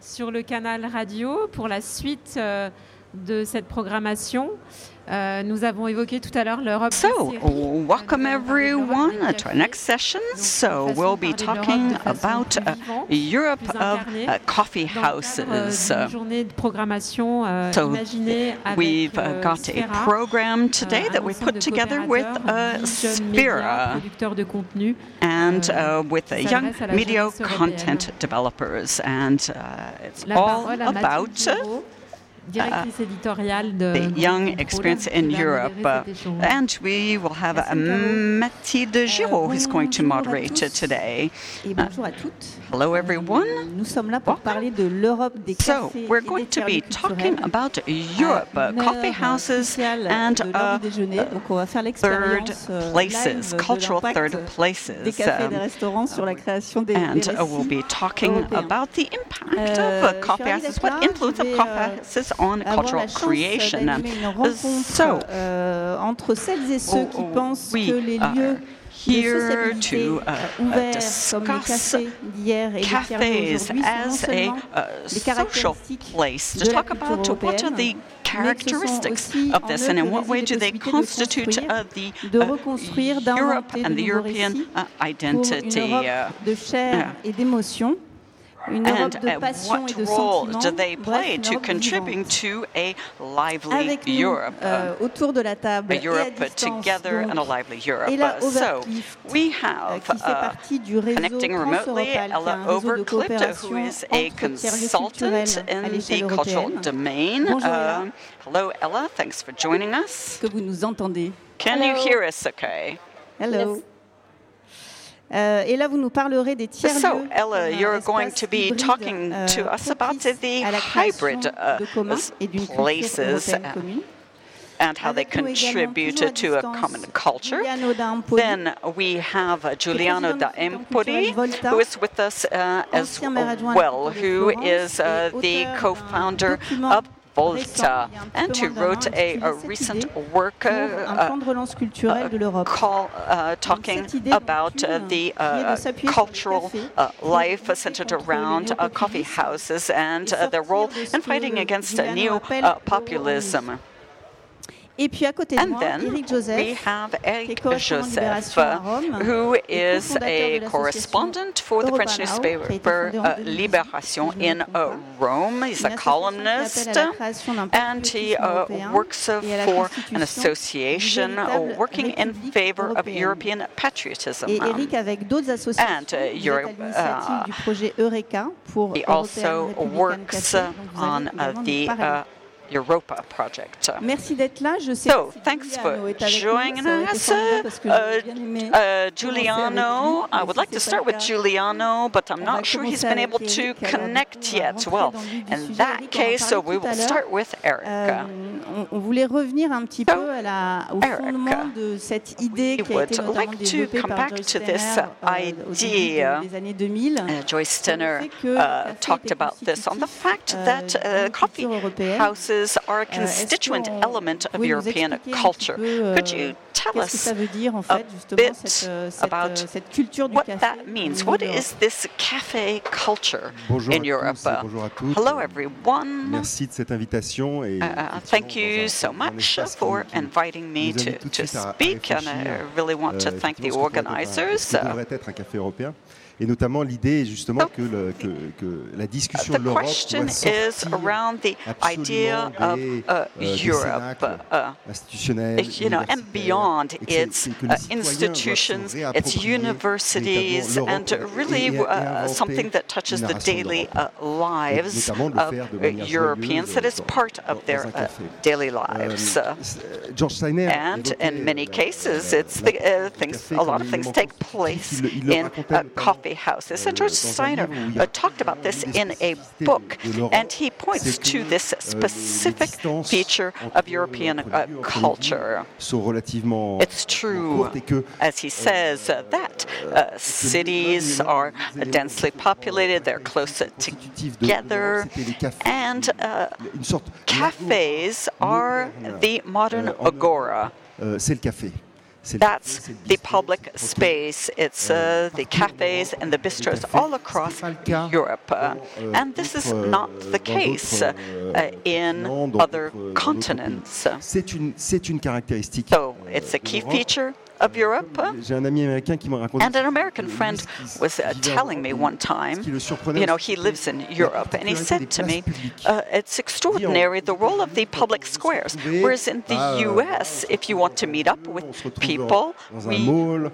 sur le canal radio pour la suite euh, de cette programmation. Euh, nous avons évoqué tout à l'heure l'Europe. So, welcome everyone to our next session. So, we'll be talking about uh, Europe of uh, coffee houses. Une journée de programmation euh, So, We've uh, euh, got a program today euh, that we put together with uh, médias, Spira producteurs de contenu. and euh, uh, with uh, young media content developers. And uh, it's all about the young experience in Europe. and we will have Mathilde Giraud who's going to moderate today. Uh, hello everyone. So we're going to be talking about Europe, coffee houses and uh, uh, third places, cultural third places. And uh, we'll be talking about the impact of coffee houses, what influence of coffee houses on cultural creation. So, euh, entre celles et ceux qui oh, pensent que les lieux here to uh, euh, uh, discuss cafes as a uh, social place to talk about what are the characteristics of this and in what way do they constitute uh, the uh, Europe and the European uh, identity. and what role do they play to contributing to a lively Europe, um, a Europe together and a lively Europe. Uh, so we have uh, connecting remotely Ella Overclipta, who is a consultant in the cultural domain. Uh, hello, Ella. Thanks for joining us. Can you hear us okay? Hello. Yes. Uh, et là, vous nous parlerez des tiers. So, Ella, you're going to be talking uh, to us about the hybrid uh, places and how they contributed to a common culture. Then we have uh, Giuliano da Empoli, who is with us uh, as well, who is uh, the co-founder of Volta and who wrote a, a recent work uh, uh, call, uh, talking about the cultural life centered around coffee houses and their role in fighting against new populism. Et puis à côté de and moi, Eric Joseph, we have Eric Joseph, Rome, who is a correspondent for the French newspaper uh, Libération in uh, Rome. He's a columnist, and he uh, works uh, for an association uh, working in favor of European patriotism. And uh, he also works on the Europa project. Merci là. Je sais so, thanks for joining us. Uh, uh, Giuliano, I would like to start with Giuliano, but I'm not sure he's been able to connect yet. Well, in that case, so we will start with Erica. Euh, on voulait revenir un petit peu à la, au fondement de cette idée qui a été notamment développée par Joyce Tenner euh, au début des années 2000. Uh, Joyce Tenner uh, talked about this on the fact euh, that uh, coffee houses are a constituent element of European culture. Could you tell us a bit about what that means? What is this cafe culture in Europe? Hello, everyone. Uh, uh thank you so much for inviting me to, to speak, and I really want to thank the organizers. Uh, Et notamment, l'idée justement que, le- que, que la discussion de l'Europe doit sortir around the idea absolument des, uh, euh, des cénacles uh, institutionnels, you know, and beyond its uh, institutions, its universities, and really something that touches the daily lives of Europeans, that is dans- part of their daily Euh, lives. And in many cases, it's the, uh, things, a lot of things take place in uh, notamment, coffee house. And George Steiner uh, talked about this in a book, and he points to this specific feature of European uh, culture. It's true, as he says, uh, that uh, cities are densely populated, they're close together, and uh, cafes are the modern agora. Uh, c'est le café. That's the public space. It's uh, the cafes and the bistros all across Europe. Uh, and this is not the case uh, in other continents. So it's a key feature of Europe. And an American friend was uh, telling me one time, you know, he lives in Europe, and he said to me, uh, it's extraordinary the role of the public squares. Whereas in the US, if you want to meet up with people, we,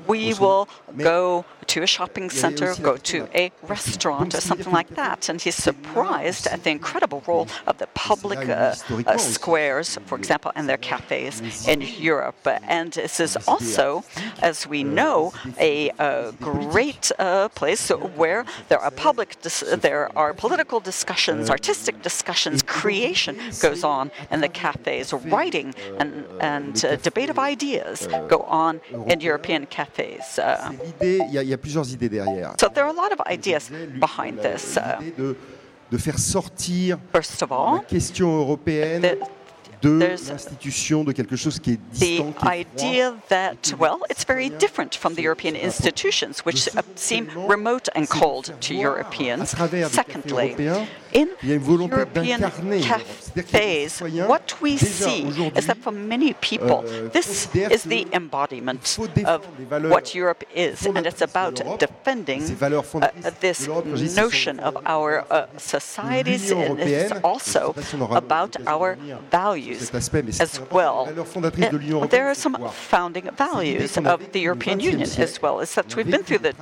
we will go to a shopping center, go to a restaurant or something like that. And he's surprised at the incredible role of the public uh, uh, squares, for example, and their cafes in Europe. And this is also, as we know, a, a great uh, place where there are public, there are political discussions, artistic discussions, creation goes on in the cafes, writing and, and uh, debate of ideas go on in European cafes. Y a plusieurs idées derrière. So there are a lot of ideas behind this. Uh, de faire sortir First of all, la question européenne the, de l'institution, de quelque chose qui est distant. The idea that, well, it's very different from the European institutions, which seem remote and cold to Europeans. Secondly, in European cafes, what we see is that for many people, this is the embodiment of what Europe is, and it's about defending uh, this notion of our uh, societies, and it's also about our values as well. There are some founding values of the European Union as well, is that we've been through the,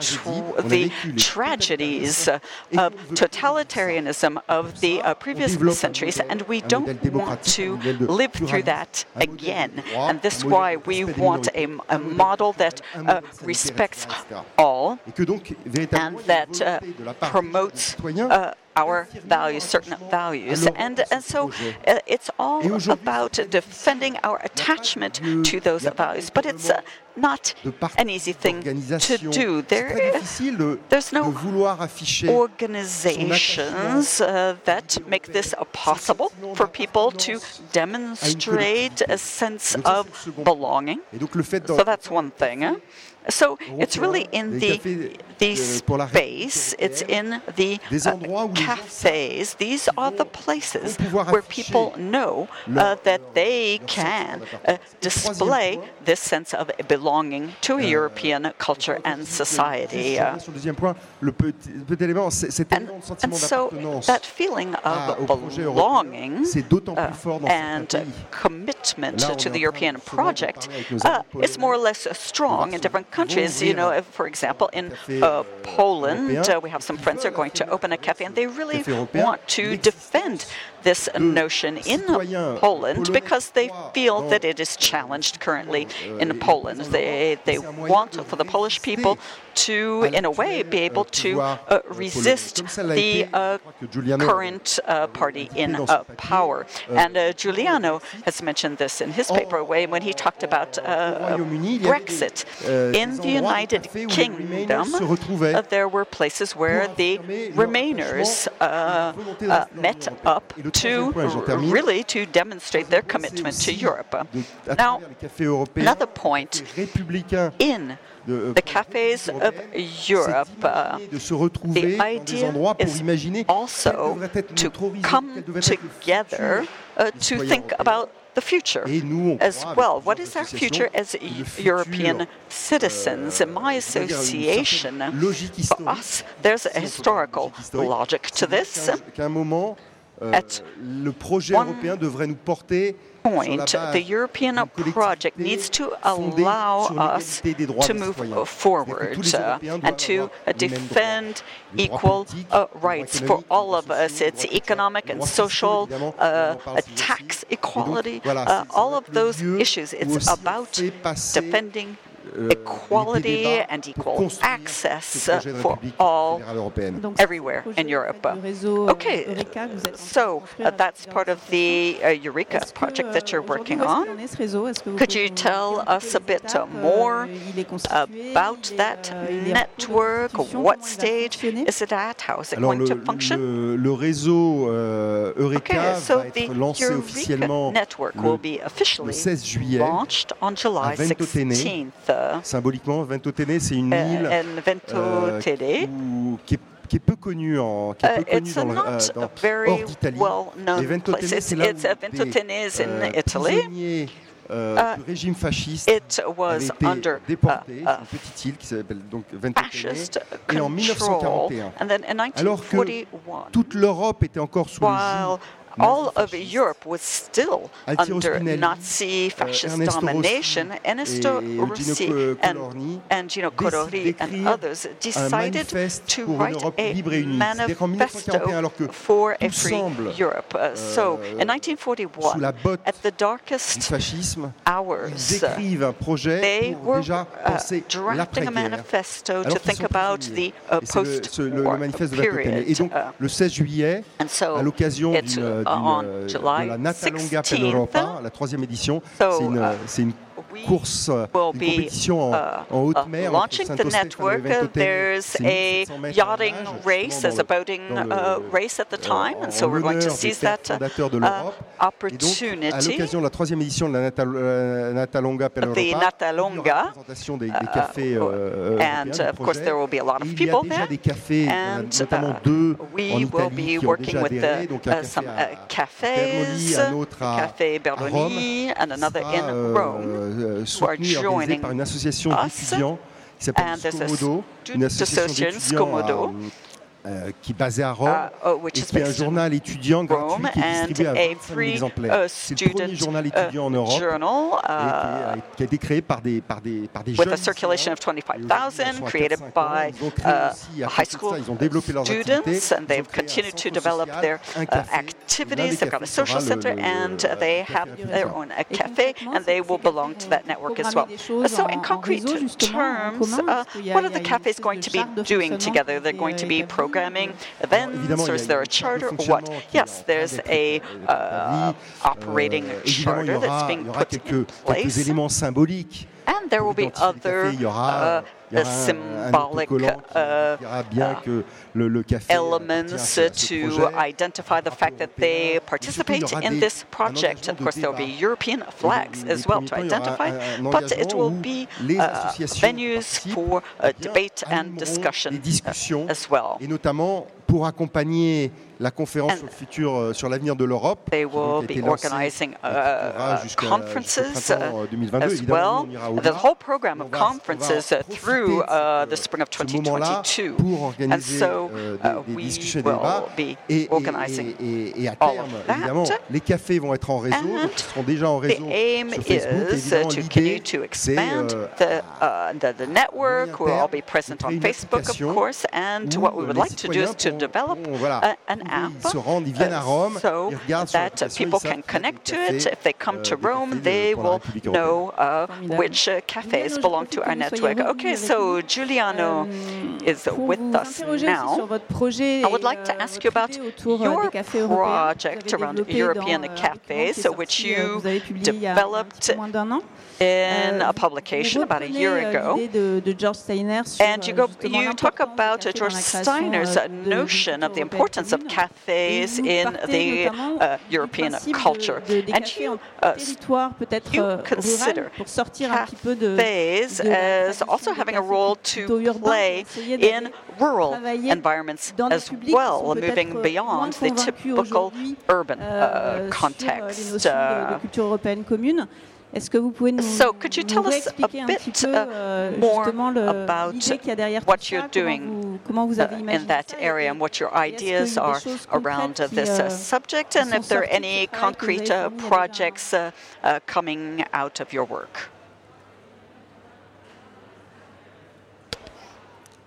the tragedies of totalitarianism of the uh, previous centuries, and we don't want to live through that again. And this is why we want a, a model that uh, respects all and that uh, promotes uh, our values, certain values. And, and so uh, it's all about defending our attachment to those values. But it's uh, not an easy thing to do. There, there's no organizations uh, that make this possible for people to demonstrate a sense of belonging. So that's one thing. So it's really in the, the space, it's in the uh, cafes. These are the places where people know uh, that they can uh, display this sense of belonging to a European culture and society. And, and so that feeling of belonging uh, and commitment to the European project uh, is more or less strong in different countries. You know, for example, in uh, Poland, uh, we have some friends who are going to open a cafe, and they really want to defend this notion in Poland because they feel that it is challenged currently in Poland. They, they want for the Polish people to, in a way, be able to uh, resist the uh, current uh, party in uh, power. And uh, Giuliano has mentioned this in his paper when he talked about uh, Brexit. In the United Kingdom, there were places where the Remainers met up to really to demonstrate their commitment to Europe. Now, another point in the cafes of Europe, uh, the idea is also to come together uh, to think about the future as well. What is our future as European citizens? In my association, for us, there's a historical logic to this. At le projet européen devrait nous porter point, the European project needs to allow us to move forward uh, and to defend equal uh, rights for all of us. It's economic and social, uh, tax equality, all of those issues. It's about defending equality and equal access for all everywhere in Europe. Okay, so uh, that's part of the uh, Eureka project that you're working on. Could you tell us a bit more about that network? What stage is it at? How is it going to function? Le, réseau euh, Eureka okay, so va être lancé officiellement le, le 16 juillet à Ventotene. Symboliquement, Ventotene, c'est une uh, île euh, qui est qui est peu connu en qui est peu uh, connu dans, le, euh, dans, hors d'Italie. Well Ventotene, c'est là où des euh, prisonniers euh, uh, du régime fasciste it was été under, déporté. Uh, uh, une petite île qui s'appelle donc Ventotene. Et en 1941, alors que toute l'Europe était encore sous le joug all of Europe was still under Nazi euh, fascist domination, Ernesto Rossi and, and Gino Corori and others decided to write a manifesto for a free Europe. Uh, so, in 1941, euh, at the darkest hours, they were uh, drafting a manifesto to think about the uh, post-war period. Et donc, le 16 juillet, à l'occasion d'une on July de la Natalonga per l'Europa, la troisième édition. C'est une, uh, une course, une compétition en, uh, en haute uh, mer. Launching the network, there's a yachting race, there's a boating uh, race at the time, and so we're going to seize that uh, opportunity. à l'occasion de la troisième édition de la Natal, uh, Natalonga Natalonga, présentation des, des cafés euh, and of course there will be a lot of people there. des cafés, and notamment deux we will be working with the, donc un some cafés, un autre à, Café Berloni, and another in euh, Rome. Euh, soutenu, organisé par une association d'étudiants qui s'appelle Scomodo, une association d'étudiants euh, qui est basé à Rome uh, oh, et qui est un journal étudiant gratuit qui est distribué à 25 000 exemplaires. Uh, C'est le premier journal étudiant en Europe journal, uh, et qui a été créé par des, par des, par des with jeunes. a circulation of 25,000 created by uh, high school ils ont développé leurs students and they've continued to develop their uh, activities. They've got a social center and they have their own cafe and they will belong to that network as well. So in concrete terms, uh, what are the cafes going to be doing together? They're going to be programming programming events, or is there a charter, or what? Yes, there's a uh, operating charter that's being put in place. And there will be other uh, symbolic uh, elements to identify the fact that they participate in this project. Of course, there will be European flags as well to identify, but it will be uh, venues for uh, debate and discussion as well. Pour accompagner la conférence sur le futur, euh, sur l'avenir de l'Europe. They will be organizing uh, conferences uh, 2022. as well. The whole program of conferences uh, through uh, the spring of 2022. And so euh, uh, we will be organizing et, et, à terme, évidemment, les cafés vont être en réseau, donc ils seront déjà en réseau sur Facebook. Évidemment, to expand euh, the, the, the network? We'll all be present on Facebook, of course. And what we would like to do is to develop a, an app ils se rendent, ils viennent à Rome, so ils regardent that people can connect to it. If they come to Rome, they will know uh, which uh, cafes belong to our network. Okay, so Giuliano is with us now. I would like to ask you about your project around European cafes, which you developed in a publication about a year ago. And you, go, you talk about George Steiner's notion of the importance of cafes in the uh, European culture. And you, uh, you consider cafes as also having a role to play in rural environments as well, moving beyond the typical urban uh, context. Est-ce que vous pouvez nous, so could you tell us a bit uh, more about what you're doing comment vous avez uh, in that area and what your ideas are around this uh, euh, subject and if there are any concrete uh, projects uh, uh, coming out of your work?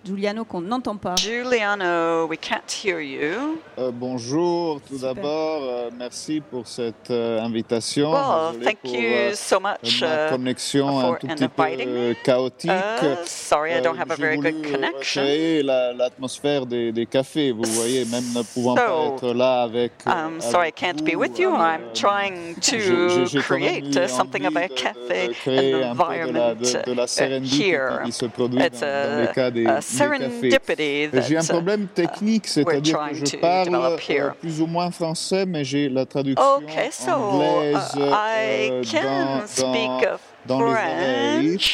Giuliano qu'on n'entend pas. Giuliano, we can't hear you. Euh, bonjour, tout d'abord, euh, merci pour cette euh, invitation. Well, thank pour, you so much ma connexion un tout petit peu chaotique. Uh, sorry, I don't have a very good connection. l'atmosphère des, des, cafés, vous voyez, même ne pouvant so, pas être là avec. I'm sorry, I can't be with you. I'm trying to create something of a café environment de, de la here. Qui se produit dans, dans les cas des, j'ai un problème uh, technique, c'est-à-dire que je parle euh, plus ou moins français, mais j'ai la traduction okay, so, anglaise uh, I euh, can dans, speak dans dans les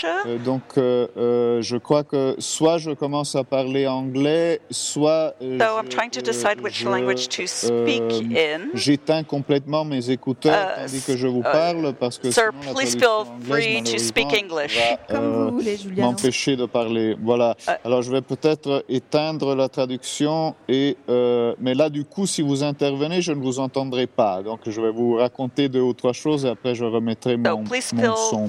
euh, donc, euh, euh, je crois que soit je commence à parler anglais, soit j'éteins complètement mes écouteurs uh, tandis que je vous uh, parle parce que sir, sinon please feel free to speak English. Va, m'empêcher de parler. Voilà. Uh, Alors je vais peut-être éteindre la traduction et mais là du coup si vous intervenez je ne vous entendrai pas. Donc je vais vous raconter deux ou trois choses et après je remettrai mon, mon son.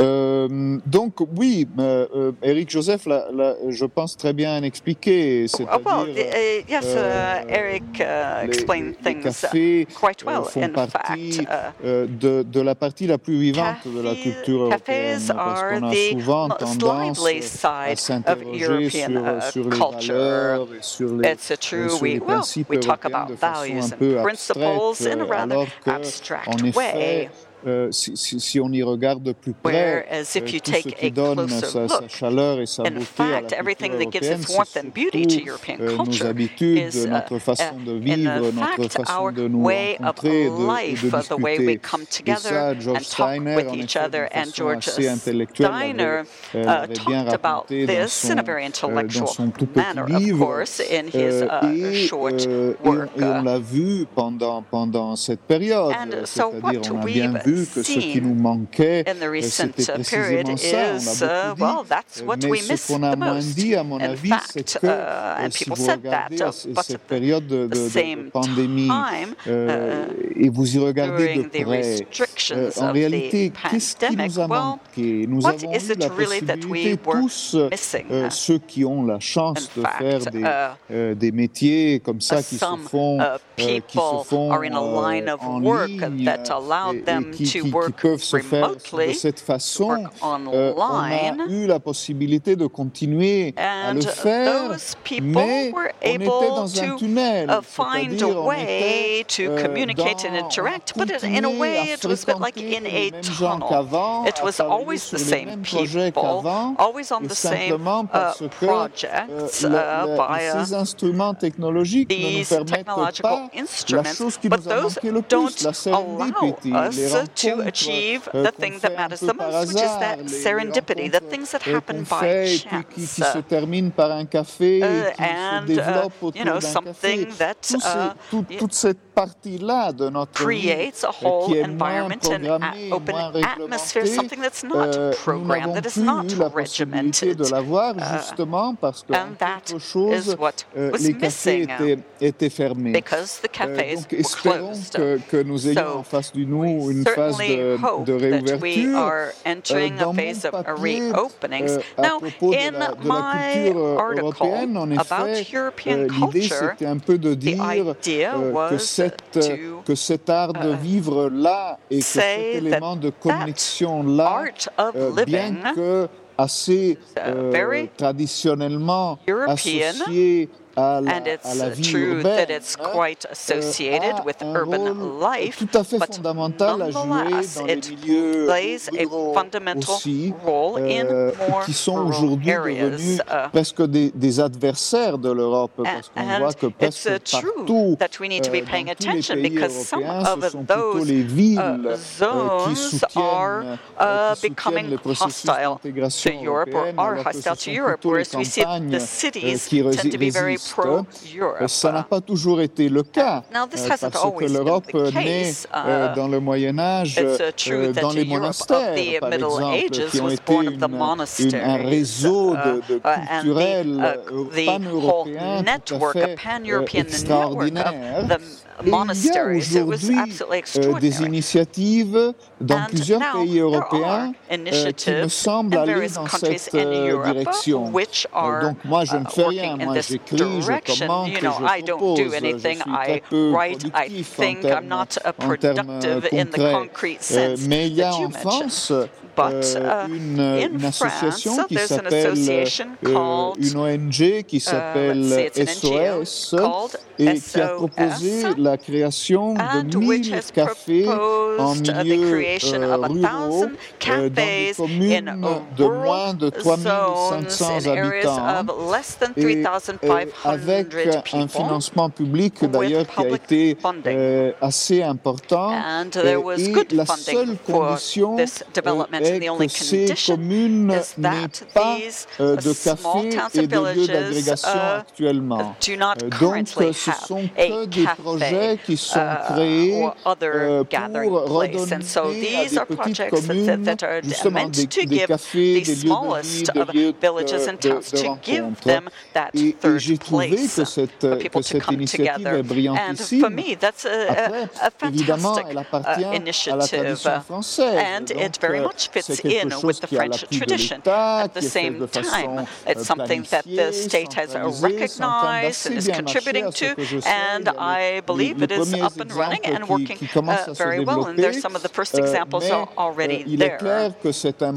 Euh, donc oui, euh, Eric Joseph l'a, je pense très bien expliqué. C'est-à-dire, oh, well, uh, yes, uh, Eric uh, explained les, things les uh, quite well. font In partie fact, uh, de, de, la partie la plus vivante de la culture européenne, parce qu'on a souvent tendance à s'interroger sur, uh, sur les valeurs et sur les, true. sur we, les principes well, we talk européens about de façon values un peu and principles in a rather alors que, abstract en effet, way. Euh, si, si, si, on y regarde de plus près, euh, tout ce qui donne sa, sa, chaleur et sa beauté fact, à la culture européenne, c'est euh, nos habitudes, is, notre façon uh, de vivre, fact, notre façon de nous rencontrer et de, life, de discuter. Et ça, George Steiner, en effet, façon assez intellectuelle, avait, euh, avait bien raconté dans son, dans son tout petit livre. Euh, et, et, et, on l'a vu pendant, pendant cette période, c'est-à-dire on a bien vu vu que ce qui nous manquait, euh, c'était précisément ça. On l'a beaucoup dit. Mais ce qu'on a moins dit, à mon avis, c'est que uh, si vous regardez cette période de, de, pandémie euh, uh, et vous y regardez de près, euh, en réalité, qu'est-ce qui nous a manqué? Nous avons eu la possibilité, tous euh, ceux qui ont la chance de faire des, uh, euh, des métiers comme ça qui se font, euh, qui se font en ligne et, qui qui, qui, peuvent se faire de cette façon, euh, on a eu la possibilité de continuer à le faire, mais on était dans un tunnel, uh, find a way to euh, communicate and interact, but in a way it was a bit like in a tunnel. It was always the same people, always on the same uh, projects uh, by uh, these technological instruments, but those don't allow us to achieve euh, the thing that matters the most, which is that serendipity, the things that happen by chance. Uh, and, uh, you know, something that uh, creates vie, a whole qui est environment and open atmosphere, something that's not euh, programmed, that is not regimented. parce que quelque chose, euh, étaient fermés. Because the euh, donc espérons que, que, nous ayons so, en face de nous une phase de, de réouverture. Euh, dans mon papier, euh, à Now, propos de la, de la culture européenne, en effet, euh, l'idée c'était un peu de dire euh, que cette que cet art de vivre là et que cet élément de connexion là, euh, bien que assez euh, traditionnellement associé and it's true that it's quite associated with urban life, but nonetheless, it plays a fundamental role in more rural areas. Uh, presque des, des adversaires de l'Europe, parce qu'on voit que presque partout that we need to be paying attention because some of those uh, zones are uh, becoming hostile to Europe or are hostile to Europe, whereas we see the cities tend to be very Ça n'a pas toujours été le cas, parce que l'Europe naît dans le Moyen Âge dans les monastères, par exemple, qui ont été une, un réseau de, de culturel pan-européen tout à fait extraordinaire. Il y a aujourd'hui euh, des initiatives dans plusieurs pays européens euh, qui me semblent aller dans cette euh, direction. donc moi, je ne fais rien. Moi, j'écris, je commente, je propose. Je suis très peu productif en termes, concrets. mais il y a en France uh, une, association qui s'appelle une ONG qui uh, s'appelle SOS et qui a proposé la création de 1000 cafés en milieu euh, ruraux euh, dans des communes de moins de 3500 habitants. et avec un financement public d'ailleurs qui a été euh, assez important. Et la seule condition que ces communes n'aient pas euh, de café et de lieux d'agrégation uh, actuellement. Donc, ce sont que des projets qui sont uh, créés euh, pour redonner à des petites communes justement des, des cafés, des lieux de vie, des lieux de, de, de rencontre. Et, et j'ai trouvé que cette, que cette initiative est brillantissime. Après, évidemment, elle appartient à la tradition française. fits in with the French tradition. At the same time, it's something that the state has recognized and is contributing to, and I believe it is up and running and working uh, very well. And there's some of the first examples are already there.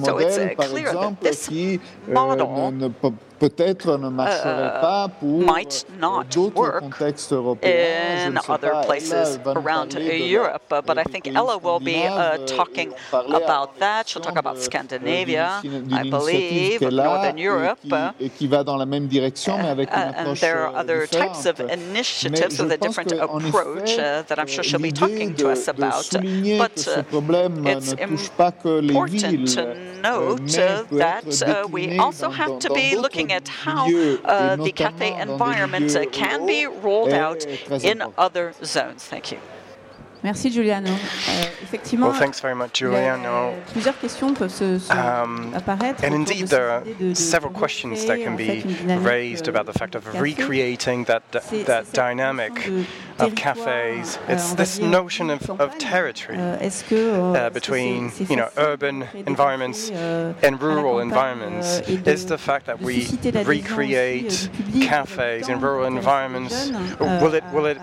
So it's clear that this model peut-être ne marcherait uh, pas pour d'autres contextes européens. In other places around Europe, but I think Ella will be uh, talking about that. She'll talk about Scandinavia, I believe, Northern Europe. Et qui va dans la même direction, mais avec une approche And there are other types of initiatives with a different approach uh, that I'm sure she'll be talking to us about. But it's important to note that we also have to be looking looking at how uh, the cafe environment uh, can be rolled out in other zones. Thank you. Merci Giuliano. Euh, effectivement, well, thanks very much, Giuliano. plusieurs questions peuvent se, se um, apparaître. And indeed, there are several questions that can be raised about the fact of recreating that, that dynamic of cafes. It's this notion of, of territory uh, between you know urban environments and rural environments. Is the fact that we recreate cafes in rural environments? Will it will it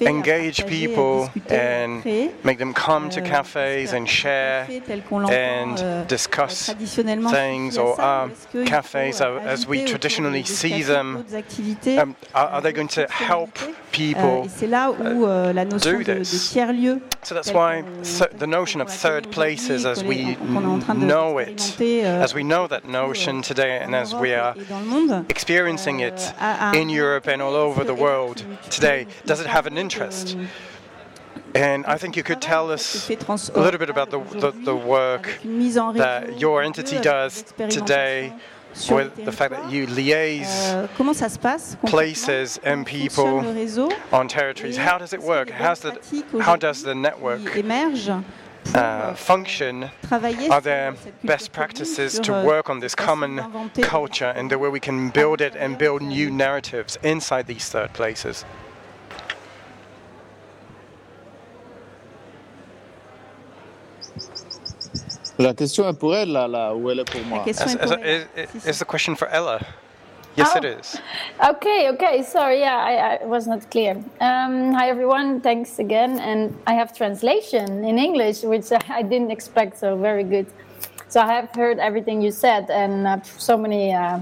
engage people and make them come to cafes and share and euh, discuss things, or are cafes as we traditionally see them? Um, are, are they going to help people uh, do this? So that's why the notion of third places, as we know it, euh, as we know that notion today, and as we are experiencing it euh, in Europe and all over the world today, does it have an interest? And I think you could tell us a little bit about the, the, the work that your entity does today with the fact that you liaise euh, places and people on territories. How does it work? How's the, how does the network uh, function? Are there best practices to euh, work on this common culture and the way we can build it and build new narratives inside these third places? La question est pour elle, là, là où elle est pour moi. La question est pour elle. Is the question for Ella? Yes, oh. it is. Okay, okay. Sorry, yeah, I, I was not clear. Um, hi, everyone. Thanks again. And I have translation in English, which I didn't expect, so very good. So I have heard everything you said and uh, so many uh,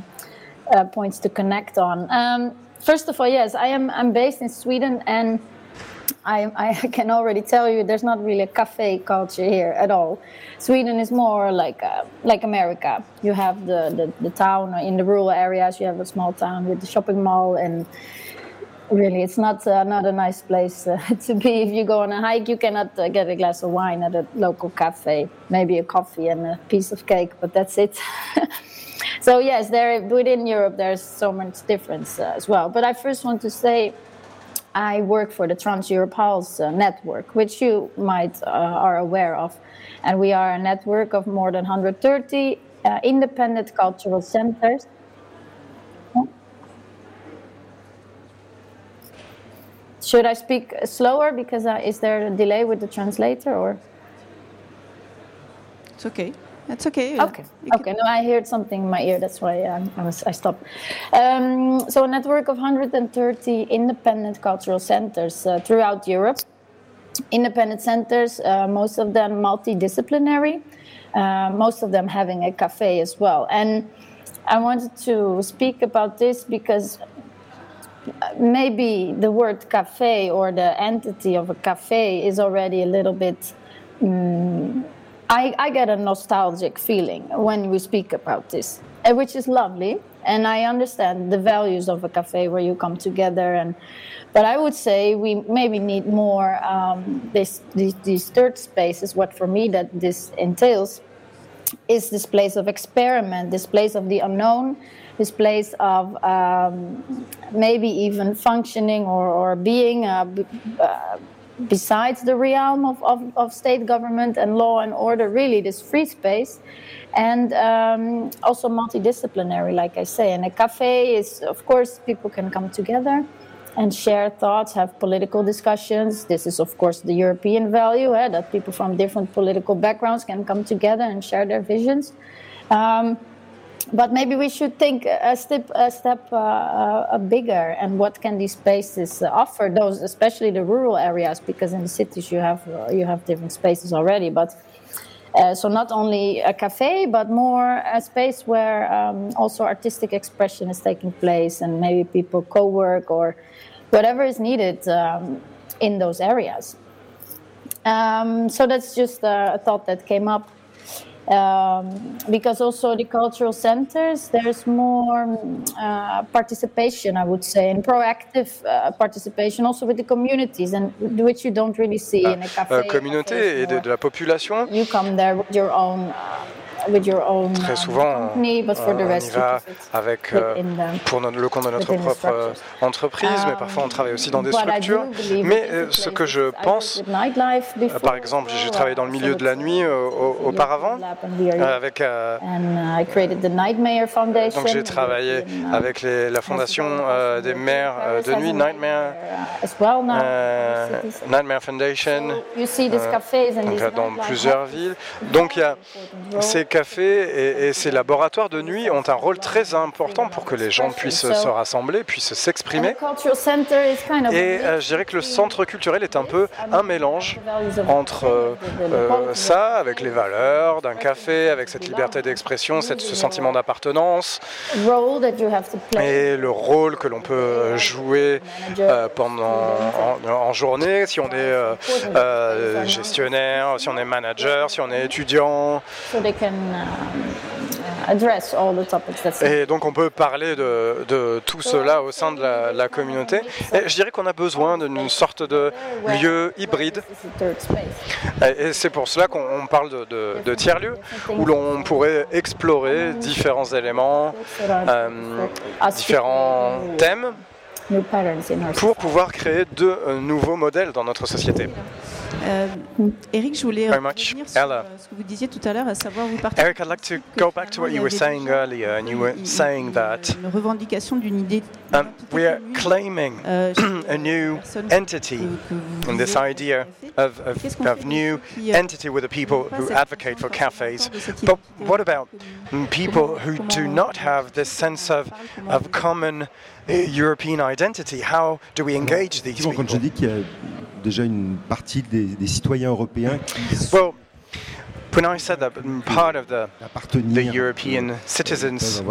uh, points to connect on. Um, first of all, yes, I am I'm based in Sweden and I, I, can already tell you there's not really a cafe culture here at all. Sweden is more like uh, like America. You have the, the, the town in the rural areas. You have a small town with the shopping mall, and really, it's not uh, not a nice place uh, to be. If you go on a hike, you cannot uh, get a glass of wine at a local cafe. Maybe a coffee and a piece of cake, but that's it. so yes, there within Europe there's so much difference uh, as well. But I first want to say. I work for the Trans Europe Halls uh, network, which you might uh, are aware of, and we are a network of more than 130 uh, independent cultural centers. Should I speak slower because uh, is there a delay with the translator or? It's okay. That's okay. Okay. Okay. No, I heard something in my ear. That's why I, I was I stopped. Um, so a network of 130 independent cultural centers uh, throughout Europe. Independent centers, uh, most of them multidisciplinary, uh, most of them having a cafe as well. And I wanted to speak about this because maybe the word cafe or the entity of a cafe is already a little bit. Um, I, I, get a nostalgic feeling when we speak about this, eh, which is lovely. And I understand the values of a cafe where you come together. And, but I would say we maybe need more um, this, these, these third spaces. What for me that this entails is this place of experiment, this place of the unknown, this place of um, maybe even functioning or, or being uh, uh, besides the realm of, of, of, state government and law and order, really this free space. And um, also multidisciplinary, like I say. And a cafe is, of course, people can come together and share thoughts, have political discussions. This is, of course, the European value eh, that people from different political backgrounds can come together and share their visions. Um, but maybe we should think a step a step uh, uh, bigger and what can these spaces offer those especially the rural areas because in the cities you have uh, you have different spaces already. But uh, so not only a cafe but more a space where um, also artistic expression is taking place and maybe people co-work or whatever is needed um, in those areas. Um, so that's just a, a thought that came up um, because also the cultural centers there's more uh, participation i would say and proactive uh, participation also with the communities and which you don't really see in a cafe uh, communauté et de, de, la population. You come there with your own Très um, souvent, on, y va avec, euh, pour le compte de notre propre euh, entreprise, mais parfois on travaille aussi dans des structures. Mais euh, ce que je pense, par exemple, j'ai travaillé dans le milieu de la nuit auparavant, avec, donc j'ai travaillé avec la fondation des maires de nuit, Nightmare, Nightmare Foundation, dans plusieurs villes. Donc il y a ces cafés et, ces laboratoires de nuit ont un rôle très important pour que les gens puissent se rassembler, puissent s'exprimer. Et euh, je dirais que le centre culturel est un peu un mélange entre euh, euh, ça, avec les valeurs d'un café, avec cette liberté d'expression, ce sentiment d'appartenance, et le rôle que l'on peut jouer pendant en, journée, si on est gestionnaire, si on est manager, si on est étudiant. Et donc on peut parler de, de tout cela au sein de la, la communauté. Et je dirais qu'on a besoin d'une sorte de lieu hybride. Et c'est pour cela qu'on parle de, de, de tiers-lieux, où l'on pourrait explorer différents éléments, euh, différents thèmes pour pouvoir créer de euh, nouveaux modèles dans notre société. Euh, Eric, je voulais revenir sur Ella. ce que vous disiez tout à l'heure, à savoir vous partagez. Eric, I'd like to go back to what you were saying earlier, and you were saying that une revendication d'une idée. Um, we are claiming a new entity, and this idea of, of, of new entity with the people who advocate for cafes. But what about people who do not have this sense of, of common European identity? How do we engage these people? déjà une partie des, des citoyens européens qui well, when I said that part of the, the European citizens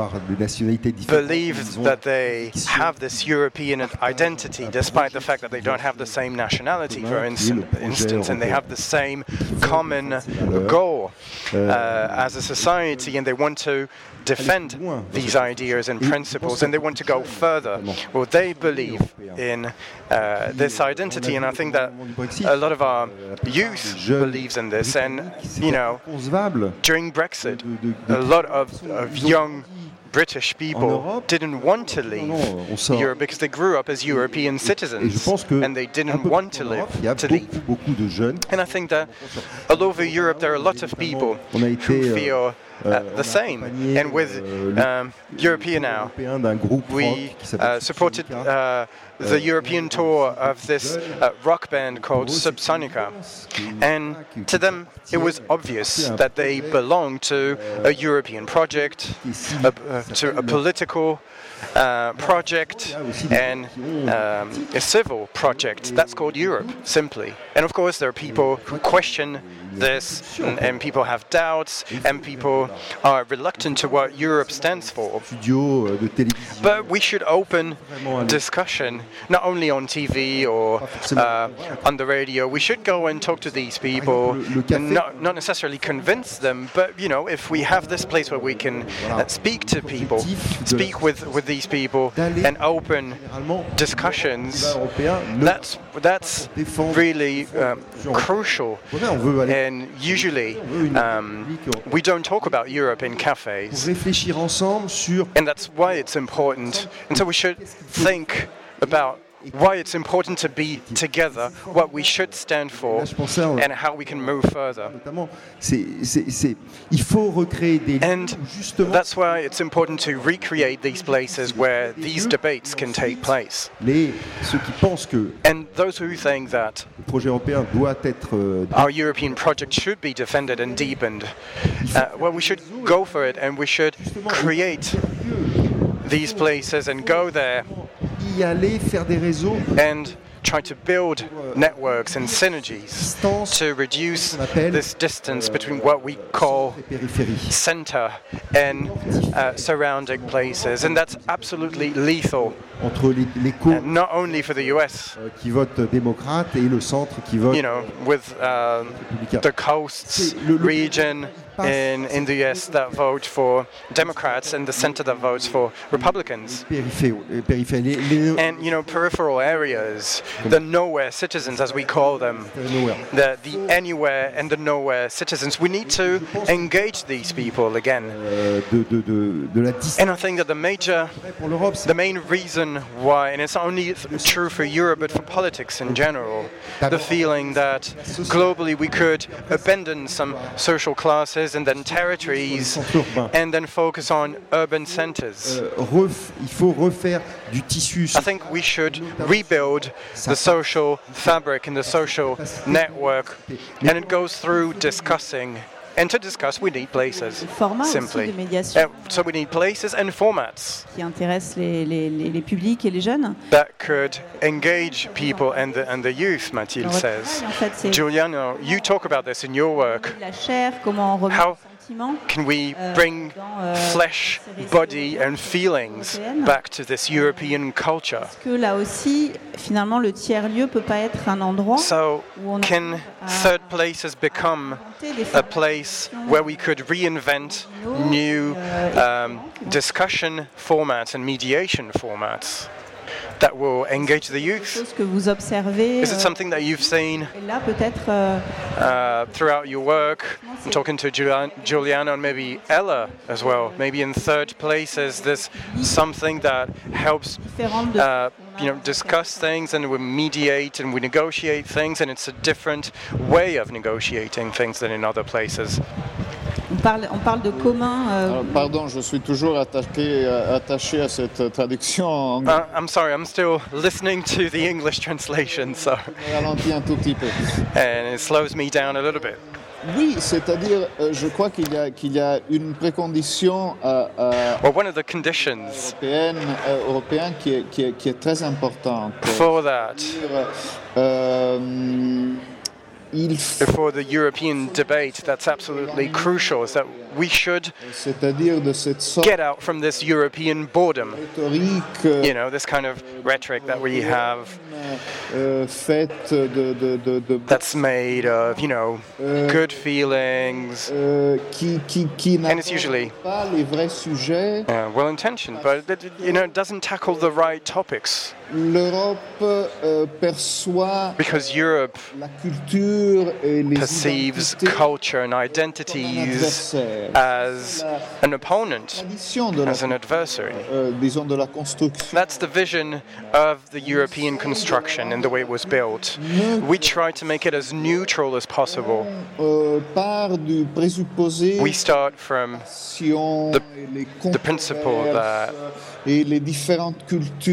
believe that they have this European identity despite the fact that they don't have the same nationality, for instance, and they have the same common goal. uh, as a society and they want to defend these ideas and principles and they want to go further. Well, they believe in uh, this identity, and I think that a lot of our youth believes in this. And you know, during Brexit, a lot of, of young British people didn't want to leave Europe because they grew up as European citizens and they didn't want to live to leave. And I think that all over Europe there are a lot of people who feel the same. And with um, European now, we uh, supported uh, the European tour of this uh, rock band called Subsonica. And to them, it was obvious that they belonged to a European project, a, uh, to a political uh, project and um, a civil project. That's called Europe, simply. And of course, there are people who question this, and, and, people have doubts, and people are reluctant to what Europe stands for. But we should open discussion, not only on TV or uh, on the radio. We should go and talk to these people, and not, not necessarily convince them, but you know, if we have this place where we can uh, speak to people, speak with, with these people, and open discussions, that's that's really um, crucial. And usually, um, we don't talk about Europe in cafes. And that's why it's important. And so we should think about why it's important to be together, what we should stand for, and how we can move further. And that's why it's important to recreate these places where these debates can take place. And those who think that euh, our European project should be defended and deepened, uh, well, we should go for it and we should create these places and go there y aller, faire des réseaux. And try to build networks and synergies to reduce this distance between what we call center and uh, surrounding places. And that's absolutely lethal. not only for the US, euh, qui vote démocrate et le centre qui vote you know, with uh, the coasts region in, in the uh, US that vote for Democrats and the center that votes for Republicans. And, you know, peripheral areas, the nowhere citizens, as we call them, the, the anywhere and the nowhere citizens, we need to engage these people again. And I think that the major, the main reason why, and it's not only true for Europe, but for politics in general, the feeling that globally we could abandon some social classes and then territories and then focus on urban centers. Euh, il faut refaire du tissu. I think we should rebuild the social fabric and the social network, and it goes through discussing and to discuss, we need places. simply. Uh, so we need places and formats. Qui intéressent les, les, les, publics et les jeunes. That could engage people and the, and the youth, Mathilde says. Giuliano, you talk about this in your work. La chair, comment on How can we euh, bring euh, flesh, body and feelings back to this European culture? que là aussi, finalement, le tiers-lieu peut pas être un endroit so can third places become a place where we could reinvent new euh, um, discussion formats and mediation formats? That will engage the youth? Que vous observez, Is it something that you've seen euh, uh, throughout your work? I'm talking to Giuliano and maybe Ella as well. Maybe in third places, there's something that helps uh, you know, discuss things and we mediate and we negotiate things, and it's a different way of negotiating things than in other places. On parle, on parle de commun. Euh... Alors, pardon, je suis toujours attaché, attaché à cette traduction en anglais. Uh, I'm sorry, I'm still listening to the English translation, so. Ralentit un tout petit peu. And it slows me down a little bit. Oui, c'est-à-dire, euh, je crois qu'il y, a, qu'il y a une précondition euh, euh, well, one of the conditions européenne, euh, européenne qui, est, qui, est, qui, est, très importante. For that. Euh, for the European debate, that's absolutely crucial, is that we should get out from this European boredom. You know, this kind of rhetoric that we have that's made of, you know, good feelings. And it's usually uh, well intentioned, but it, you know, it doesn't tackle the right topics. Because Europe perceives culture and identities as an opponent, as an adversary. That's the vision of the European construction and the way it was built. We try to make it as neutral as possible. We start from the, the principle that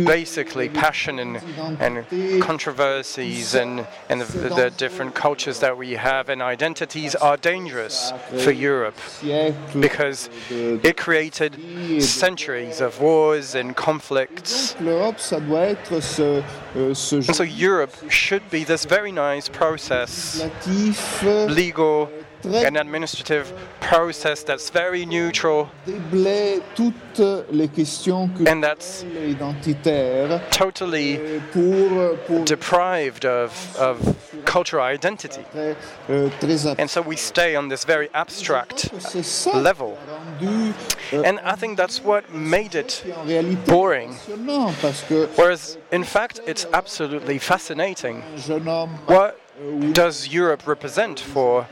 basically passion and, and controversies and, and the, the different cultures that we have and identities are dangerous for Europe because it created centuries of wars and conflicts. And so Europe should be this very nice process, legal an administrative process that's very neutral and that's totally deprived of, of cultural identity. And so we stay on this very abstract level. And I think that's what made it boring. Whereas, in fact, it's absolutely fascinating. What does Europe represent for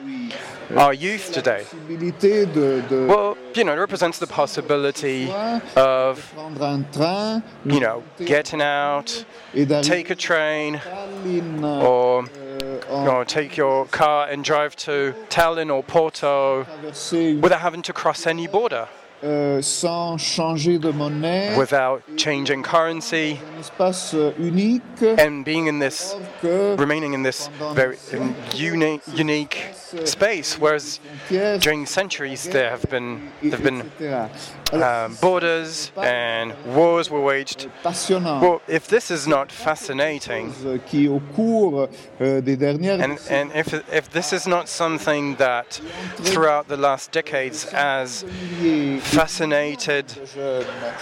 our youth today? Well, you know, it represents the possibility of, you know, getting out, take a train, or you know, take your car and drive to Tallinn or Porto without having to cross any border. Euh, sans changer de monnaie, without changing currency, espace unique, and being in this, remaining in this very unique, unique space. Whereas during centuries there have been there have been um, borders and wars were waged. Well, if this is not fascinating, euh, and, and if if this is not something that throughout the last decades has fascinated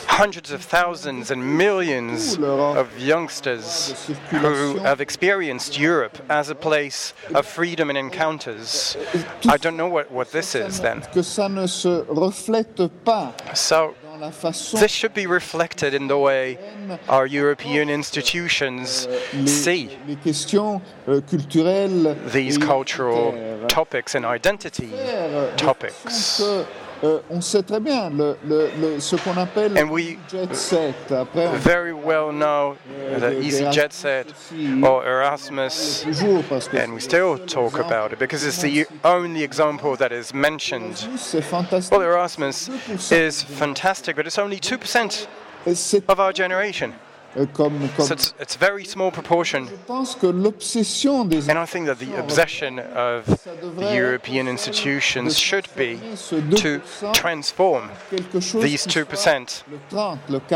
hundreds of thousands and millions of youngsters who have experienced Europe as a place of freedom and encounters. I don't know what, what this is then. So this should be reflected in the way our European institutions see these cultural topics and identity topics. Euh, on sait très bien le, le, le, ce qu'on appelle and we jet set. Après, very well know euh, the easy jet set or Erasmus, and we still talk about it because it's the only example that is mentioned. Well, Erasmus is fantastic, but it's only 2% of our generation. Euh, comme, comme so it's, it's, a very small proportion. Je pense que l'obsession des and I think that the obsession of the European institutions should be to transform these 2%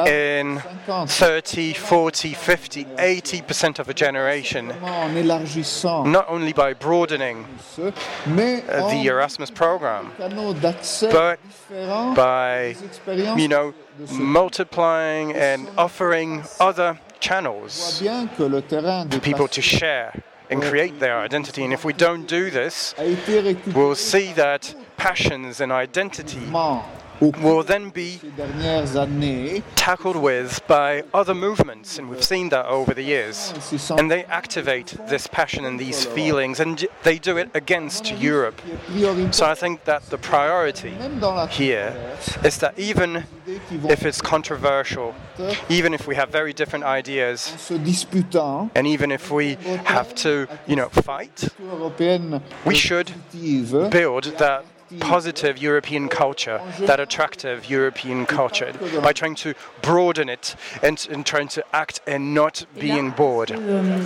in 30, 40, 50, 80% of a generation, not only by broadening the Erasmus program, but by, you know, multiplying and offering other channels for people to share and create their identity. And if we don't do this, we'll see that passions and identity will then be tackled with by other movements, and we've seen that over the years. And they activate this passion and these feelings, and they do it against Europe. So I think that the priority here is that even if it's controversial, even if we have very different ideas, and even if we have to, you know, fight, we should build that positive European culture, that attractive European culture, by trying to broaden it and, and trying to act and not being bored. Euh,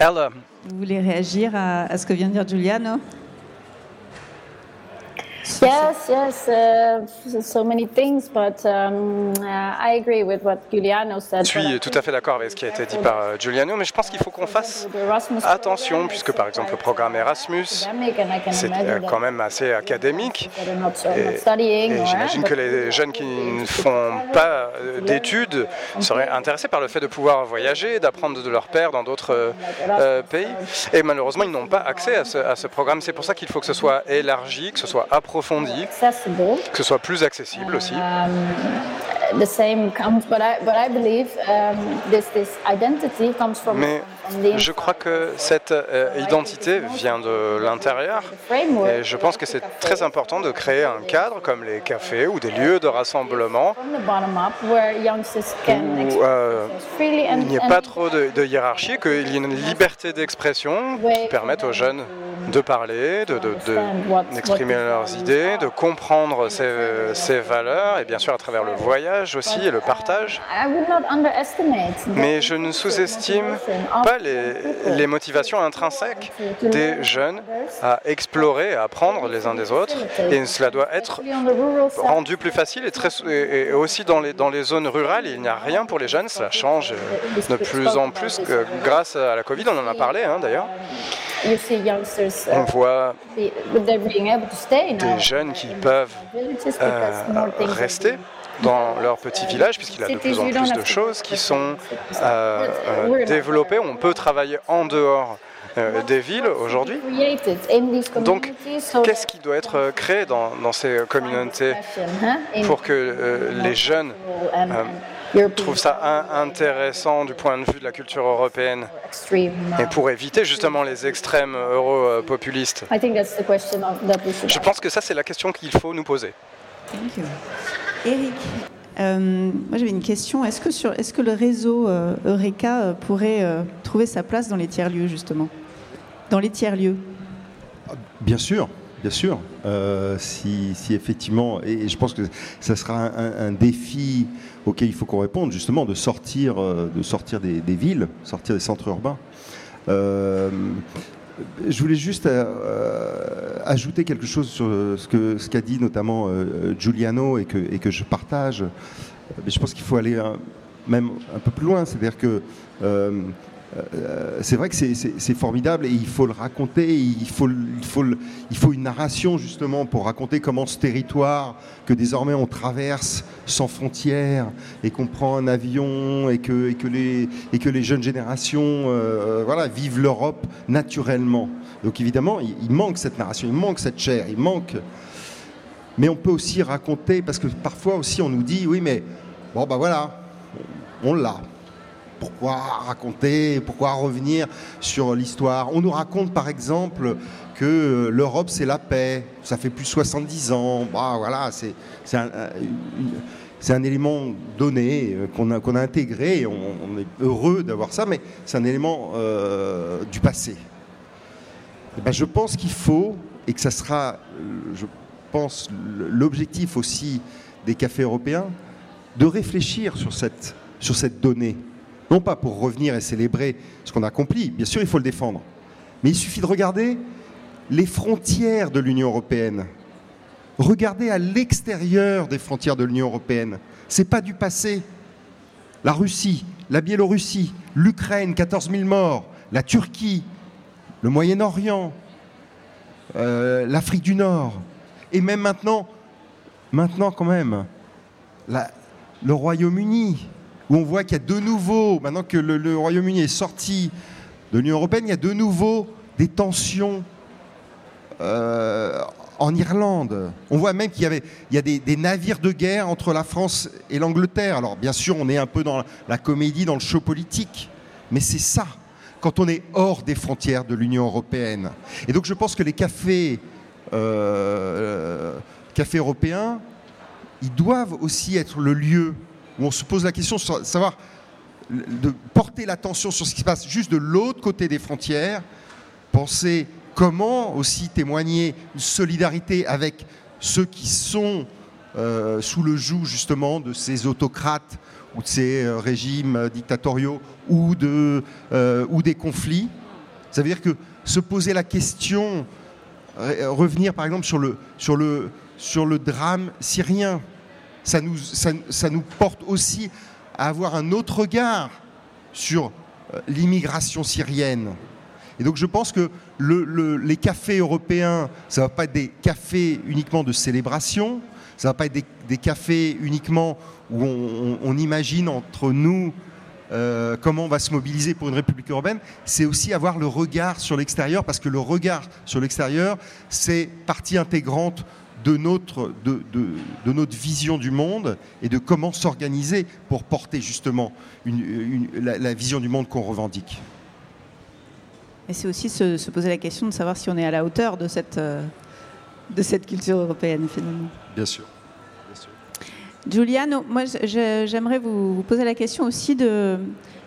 Ella. Vous voulez réagir à, à ce que vient de dire Giuliano Yes, yes, uh, so many things, but um, uh, I agree with what Giuliano said. Je suis tout à fait d'accord avec ce qui a été dit par euh, Giuliano, mais je pense qu'il faut qu'on fasse attention, puisque par exemple le programme Erasmus, c'est euh, quand même assez académique. Et, et j'imagine que les jeunes qui ne font pas euh, d'études seraient intéressés par le fait de pouvoir voyager, d'apprendre de leur père dans d'autres pays. Et malheureusement, ils n'ont pas accès à ce, à ce programme. C'est pour ça qu'il faut que ce soit élargi, que ce soit approfondi, que ce soit plus accessible aussi. The same comes, but I, but I believe this, this identity comes from Mais je crois que cette euh, identité vient de l'intérieur et je pense que c'est très important de créer un cadre comme les cafés ou des lieux de rassemblement où euh, il n'y ait pas trop de, de hiérarchie, qu'il y ait une liberté d'expression qui permette aux jeunes de parler, d'exprimer de, de, leurs idées, de comprendre ces, valeurs et bien sûr à travers le voyage aussi et le partage. Mais je ne sous-estime pas les, les, motivations intrinsèques des jeunes à explorer, à apprendre les uns des autres et cela doit être rendu plus facile et, très, et aussi dans les, dans les zones rurales il n'y a rien pour les jeunes, cela change de plus en plus grâce à la Covid, on en a parlé hein, d'ailleurs. On voit des jeunes qui peuvent euh, rester dans leur petit village, puisqu'il y a de plus en plus de choses qui sont euh, euh, développées. On peut travailler en dehors des villes aujourd'hui. Donc, qu'est-ce qui doit être créé dans, dans ces communautés pour que les jeunes je trouve ça intéressant du point de vue de la culture européenne et pour éviter justement les extrêmes euro-populistes? Je pense que ça, c'est la question qu'il faut nous poser. Eric, euh, moi j'avais une question. Est-ce que, le réseau euh, Eureka euh, pourrait trouver sa place dans les tiers-lieux, justement? Dans les tiers-lieux Bien sûr. Bien sûr, si, effectivement, et, je pense que ça sera un défi auquel il faut qu'on réponde, justement, de sortir, de sortir des, villes, sortir des centres urbains. Je voulais juste euh, ajouter quelque chose sur ce qu'a ce qu'a dit notamment Giuliano et que, et que je partage. Mais je pense qu'il faut aller même un peu plus loin. C'est-à-dire que euh, c'est vrai que c'est formidable et il faut le raconter. Il faut, il, faut, il faut une narration justement pour raconter comment ce territoire que désormais on traverse sans frontières et qu'on prend un avion et que, et que, les, et que les jeunes générations euh, voilà, vivent l'Europe naturellement. Donc évidemment, il, manque cette narration, il manque cette chair, il manque. Mais on peut aussi raconter, parce que parfois aussi on nous dit, oui mais bon ben voilà, on l'a pourquoi raconter, pourquoi revenir sur l'histoire. On nous raconte par exemple que l'Europe c'est la paix, ça fait plus de 70 ans, bah, voilà, c'est un, un, élément donné euh, qu'on a, intégré, on, est heureux d'avoir ça, mais c'est un élément euh, du passé. Eh ben, je pense qu'il faut, et que ça sera, je pense, l'objectif aussi des cafés européens, de réfléchir sur cette donnée non pas pour revenir et célébrer ce qu'on a accompli, bien sûr il faut le défendre, mais il suffit de regarder les frontières de l'Union européenne. Regardez à l'extérieur des frontières de l'Union européenne. Ce n'est pas du passé. La Russie, la Biélorussie, l'Ukraine, 14 000 morts, la Turquie, le Moyen-Orient, euh, l'Afrique du Nord, et même maintenant, maintenant quand même, le Royaume-Uni, où on voit qu'il y a de nouveau, maintenant que le, Royaume-Uni est sorti de l'Union européenne, il y a de nouveau des tensions euh, en Irlande. On voit même qu'il y, avait, il y a des, navires de guerre entre la France et l'Angleterre. Alors bien sûr, on est un peu dans la comédie, dans le show politique, mais c'est ça, quand on est hors des frontières de l'Union européenne. Et donc je pense que les cafés, euh, cafés européens, ils doivent aussi être le lieu où on se pose la question de savoir de porter l'attention sur ce qui se passe juste de l'autre côté des frontières, penser comment aussi témoigner une solidarité avec ceux qui sont euh, sous le joug justement de ces autocrates ou de ces euh, régimes dictatoriaux ou, de, euh, ou des conflits. Ça veut dire que se poser la question, revenir par exemple sur le, sur le, sur le drame syrien. Ça nous, porte aussi à avoir un autre regard sur euh, l'immigration syrienne. Et donc je pense que les cafés européens, ça ne va pas être des cafés uniquement de célébration, ça ne va pas être des, cafés uniquement où on, imagine entre nous euh, comment on va se mobiliser pour une République européenne, c'est aussi avoir le regard sur l'extérieur, parce que le regard sur l'extérieur, c'est partie intégrante de notre, de, notre vision du monde et de comment s'organiser pour porter justement la, vision du monde qu'on revendique. Et c'est aussi se, poser la question de savoir si on est à la hauteur de cette, euh, de cette culture européenne finalement. Bien sûr. Giuliano, moi j'aimerais vous, poser la question aussi de,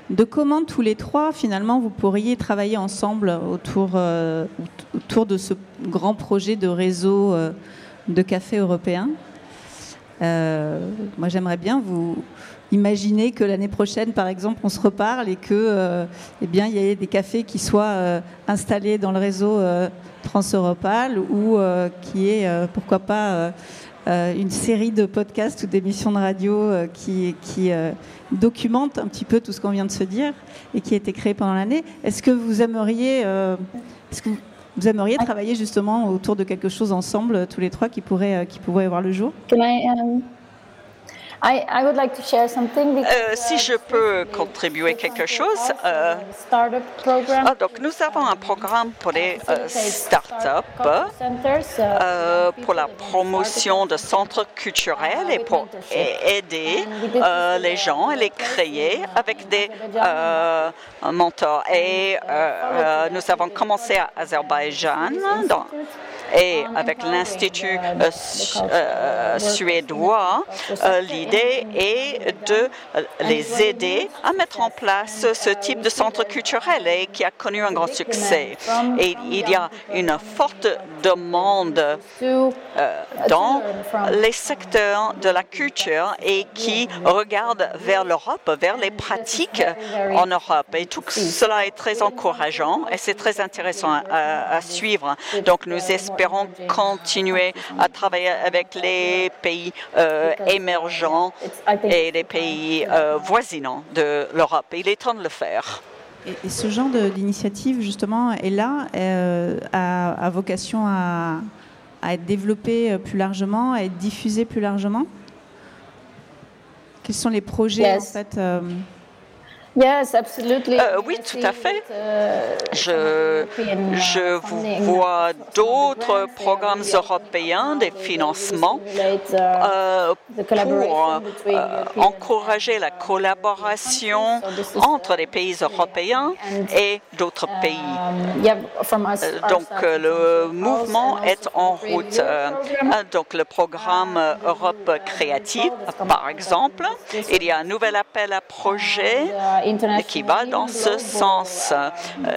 de comment tous les trois finalement vous pourriez travailler ensemble autour, euh, autour de ce grand projet de réseau euh, de cafés européens. moi j'aimerais bien vous, imaginer que l'année prochaine, par exemple, on se reparle et que, euh, eh bien, il y ait des cafés qui soient euh, installés dans le réseau euh, transeuropal ou qui est, pourquoi pas, une série de podcasts ou d'émissions de radio qui, documentent un petit peu tout ce qu'on vient de se dire et qui a été créé pendant l'année. Est-ce que vous aimeriez, est-ce que aimeriez travailler justement autour de quelque chose ensemble, tous les trois, qui pourrait, qui pourrait avoir le jour? Um, euh, si je peux contribuer quelque chose, euh, ah, donc nous avons un programme pour les euh, startups, euh, pour la promotion de centres culturels et pour aider les gens à les créer avec des mentors. Et nous avons commencé à Azerbaïdjan dans et avec l'Institut euh, euh, suédois, euh, l'idée est de les aider à mettre en place ce type de centre culturel et qui a connu un grand succès. Et il y a une forte demande dans les secteurs de la culture et qui regardent vers l'Europe, vers les pratiques en Europe. Et tout cela est très encourageant et c'est très intéressant à, à suivre. Donc nous espérons espérons continuer à travailler avec les pays euh, émergents et les pays euh, voisinants de l'Europe. Il est temps de le faire. Et, ce genre d'initiative, justement, est là, euh, a, vocation à, être développé plus largement, à être diffusé plus largement? Quels sont les projets, en fait euh, oui, tout à fait. Je, je vois d'autres programmes européens, des financements euh, pour euh, encourager la collaboration entre les pays européens et d'autres pays. Donc le mouvement est en route. Donc le programme Europe créative, par exemple, il y a un nouvel appel à projet qui va dans ce sens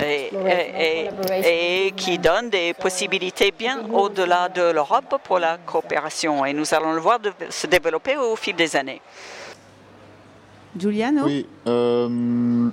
et, qui donne des possibilités bien au-delà de l'Europe pour la coopération. Et nous allons le voir se développer au fil des années. Giuliano? Oui. Euh,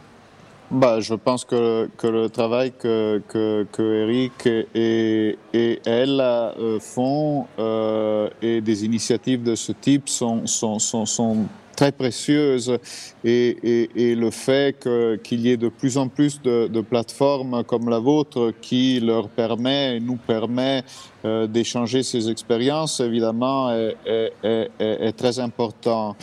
bah, je pense que, que le travail que, que, que Eric et, et elle euh, font euh, et des initiatives de ce type sont, sont, sont, sont très précieuse et, et, le fait qu'il y ait de plus en plus de, de, plateformes comme la vôtre qui leur permet, nous permet euh, d'échanger ces expériences, évidemment, est, est, est très important.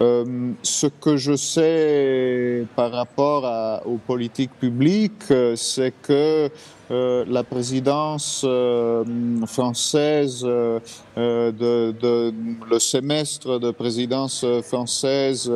Euh, ce que je sais par rapport à, aux politiques publiques, euh, c'est que euh, la présidence euh, française, euh, de, de, le semestre de présidence française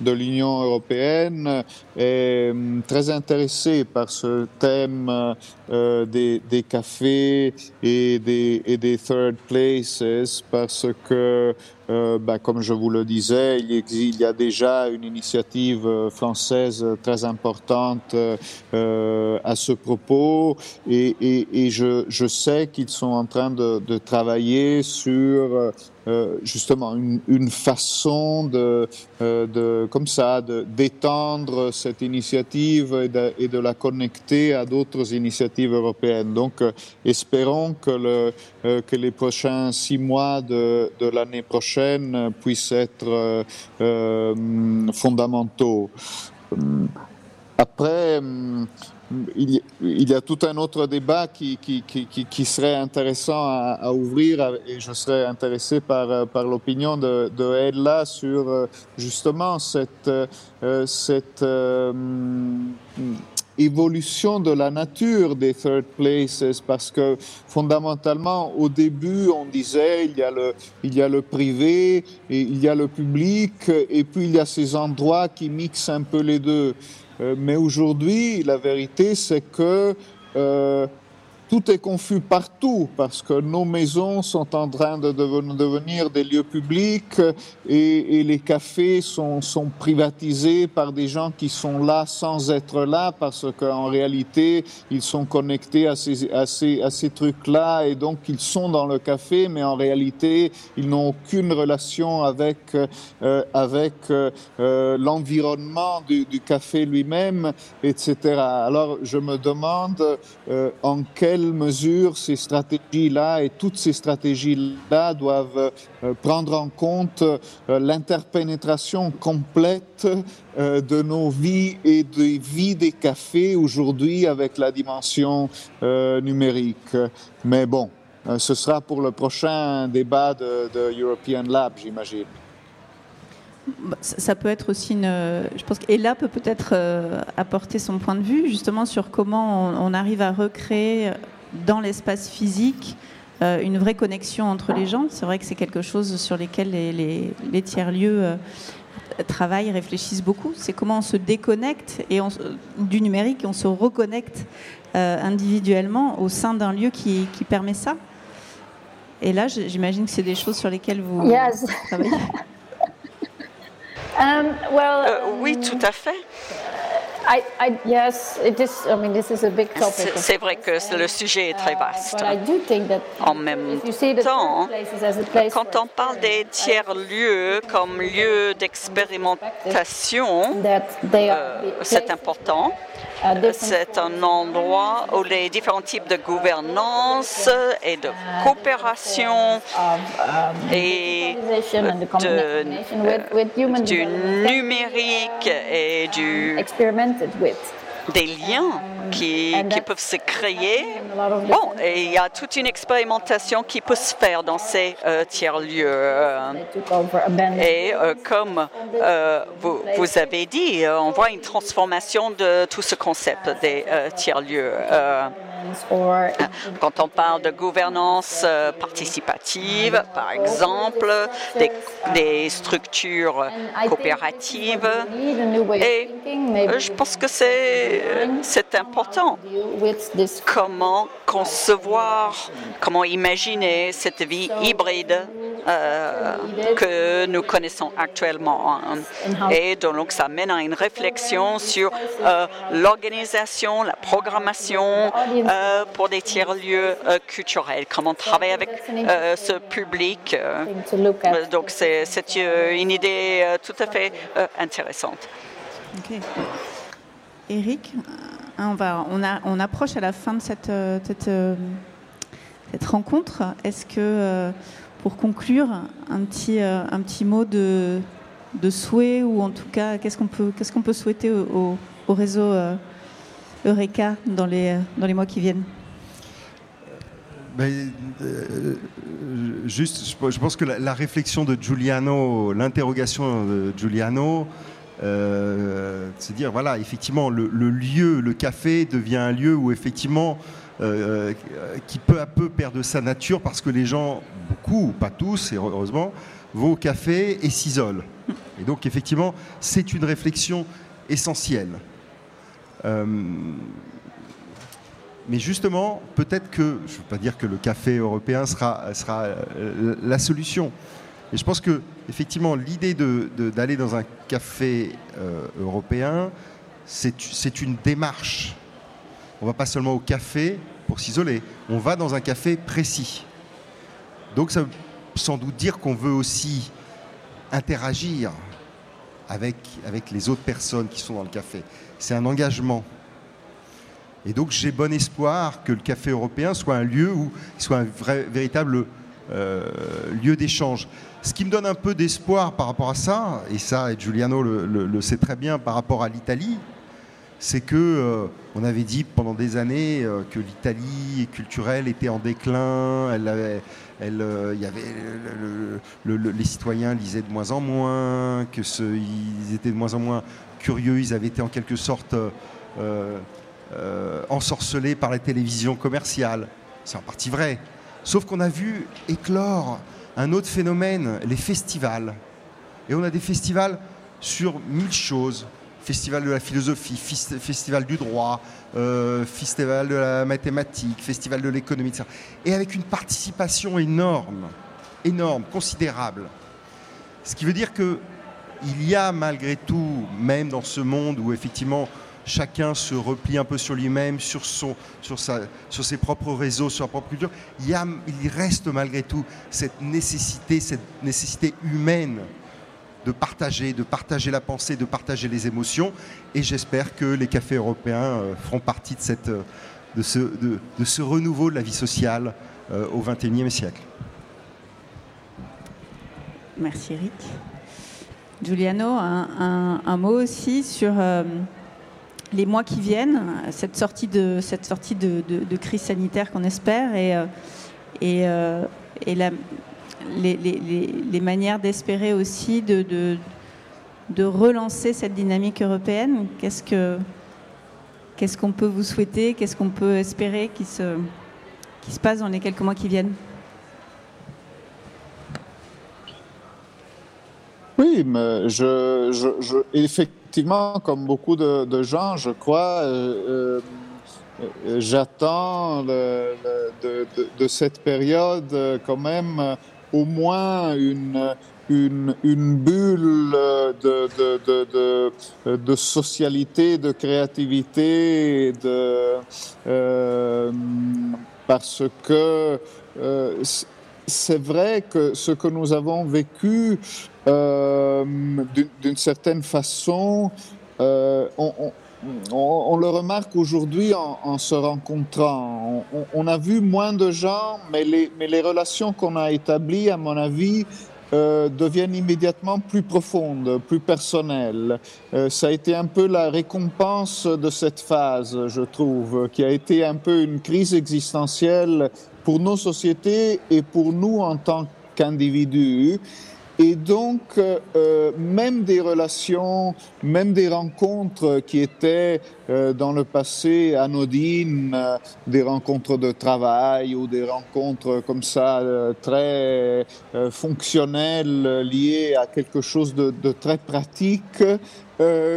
de l'Union européenne est très intéressé par ce thème des, des, cafés et des, et des third places parce que euh, bah, comme je vous le disais, il, y a déjà une initiative française très importante euh, à ce propos. Et, je, je, sais qu'ils sont en train de, de travailler sur euh, justement une, façon de, euh, comme ça d'étendre cette initiative et de, la connecter à d'autres initiatives européennes. Donc, euh, espérons que, le, que les prochains six mois de, de l'année prochaine puissent être fondamentaux. Après, il y, a tout un autre débat qui, qui, qui, serait intéressant à, ouvrir et je serais intéressé par, par l'opinion de, de sur euh, justement cette, euh, cette euh, évolution de la nature des third places parce que fondamentalement au début on disait il y a le il y a le privé et il y a le public et puis il y a ces endroits qui mixent un peu les deux. euh, mais aujourd'hui, la vérité, c'est que euh, tout est confus partout parce que nos maisons sont en train de devenir des lieux publics et, les cafés sont, sont, privatisés par des gens qui sont là sans être là parce qu'en réalité ils sont connectés à ces, à ces, à ces trucs-là et donc ils sont dans le café mais en réalité ils n'ont aucune relation avec, euh, avec euh, l'environnement du, café lui-même, etc. Alors je me demande euh, en quel mesure ces stratégies-là et toutes ces stratégies-là doivent euh, prendre en compte euh, l'interpénétration complète euh, de nos vies et des vies des cafés aujourd'hui avec la dimension numérique. Mais bon, ce sera pour le prochain débat de, de European Lab, j'imagine. Bah, ça peut être aussi une. Je pense qu'Ella peut peut-être euh, apporter son point de vue justement sur comment on, arrive à recréer dans l'espace physique euh, une vraie connexion entre les gens. C'est vrai que c'est quelque chose sur lesquels les, tiers-lieux euh, travaillent, réfléchissent beaucoup. C'est comment on se déconnecte et du numérique et on se reconnecte individuellement au sein d'un lieu qui, permet ça. Et là, j'imagine que c'est des choses sur lesquelles vous travaillez. Um, well, euh, oui, tout à fait. I, I, yes, it is, I mean, this is a big topic. C'est vrai que le sujet est très uh, vaste. en même temps, quand on parle des tiers-lieux comme lieux d'expérimentation, euh, c'est important. C'est un endroit où les différents types de gouvernance et de coopération et de, du numérique et du des liens qui, qui, peuvent se créer. Bon, et il y a toute une expérimentation qui peut se faire dans ces euh, tiers-lieux. Et euh, comme euh, vous, vous, avez dit, on voit une transformation de tout ce concept des tiers-lieux. Quand on parle de gouvernance participative, par exemple, des, des structures coopératives, et je pense que c'est c'est important. Comment concevoir, comment imaginer cette vie hybride euh, que nous connaissons actuellement. Et donc, ça mène à une réflexion sur euh, l'organisation, la programmation euh, pour des tiers-lieux culturels, comment travailler avec ce public. donc, c'est une idée tout à fait intéressante. Eric, hein, on, va, on, approche à la fin de cette, euh, euh, rencontre. Est-ce que, euh, pour conclure, un petit, un petit mot de, souhait, ou en tout cas, qu'est-ce qu'on peut, qu'est-ce qu'on peut souhaiter au, au réseau Eureka dans les, dans les mois qui viennent? Ben, juste, je pense que la réflexion de Giuliano, l'interrogation de Giuliano, euh, c'est dire, voilà, effectivement, le, lieu, le café devient un lieu où, effectivement, euh, qui peu à peu perd de sa nature parce que les gens, beaucoup, pas tous, heureusement, vont au café et s'isolent. Et donc, effectivement, c'est une réflexion essentielle. Euh, mais justement, peut-être que, je ne veux pas dire que le café européen sera, sera la solution, et je pense que effectivement l'idée d'aller dans un café euh, européen, c'est une démarche. On ne va pas seulement au café pour s'isoler, on va dans un café précis. Donc ça veut sans doute dire qu'on veut aussi interagir avec, avec les autres personnes qui sont dans le café. C'est un engagement. Et donc j'ai bon espoir que le café européen soit un lieu où soit un vrai, véritable euh, lieu d'échange. Ce qui me donne un peu d'espoir par rapport à ça, et ça, et Giuliano le, sait très bien par rapport à l'Italie, c'est que euh, on avait dit pendant des années euh, que l'Italie culturelle était en déclin, elle il y avait les citoyens lisaient de moins en moins, que ce, ils étaient de moins en moins curieux, ils avaient été en quelque sorte ensorcelés par la télévision commerciale. C'est en partie vrai. Sauf qu'on a vu éclore un autre phénomène, les festivals. Et on a des festivals sur mille choses. Festival de la philosophie, festival du droit, euh, festival de la mathématique, festival de l'économie, etc. Et avec une participation énorme, énorme, considérable. Ce qui veut dire que il y a malgré tout, même dans ce monde où effectivement chacun se replie un peu sur lui-même, sur, sur, sur ses propres réseaux, sur sa propre culture, il, y a, il reste malgré tout cette nécessité, cette nécessité humaine de partager, de partager la pensée, de partager les émotions. Et j'espère que les cafés européens euh, feront partie de, cette, de, ce, de, ce renouveau de la vie sociale euh, au XXIe siècle. Merci Eric. Giuliano, un, mot aussi sur euh, les mois qui viennent, cette sortie de, cette sortie de, crise sanitaire qu'on espère et, euh, euh, les, manières d'espérer aussi de, de, relancer cette dynamique européenne. Qu'est-ce que qu'est-ce qu'on peut vous souhaiter Qu'est-ce qu'on peut espérer qui se, qui se passe dans les quelques mois qui viennent? Oui, mais je, je, je effectivement comme beaucoup de, gens, je crois, euh, euh, j'attends de, cette période euh, quand même au moins une, bulle de, socialité, de créativité, parce que c'est vrai que ce que nous avons vécu euh, d'une certaine façon, euh, on, le remarque aujourd'hui en, se rencontrant. On, a vu moins de gens, mais les, mais les relations qu'on a établies, à mon avis, euh, deviennent immédiatement plus profondes, plus personnelles. ça a été un peu la récompense de cette phase, je trouve, qui a été un peu une crise existentielle pour nos sociétés et pour nous en tant qu'individus. Et donc, euh, même des relations, même des rencontres qui étaient euh, dans le passé anodines, euh, des rencontres de travail ou des rencontres comme ça très fonctionnelles liées à quelque chose de, de très pratique,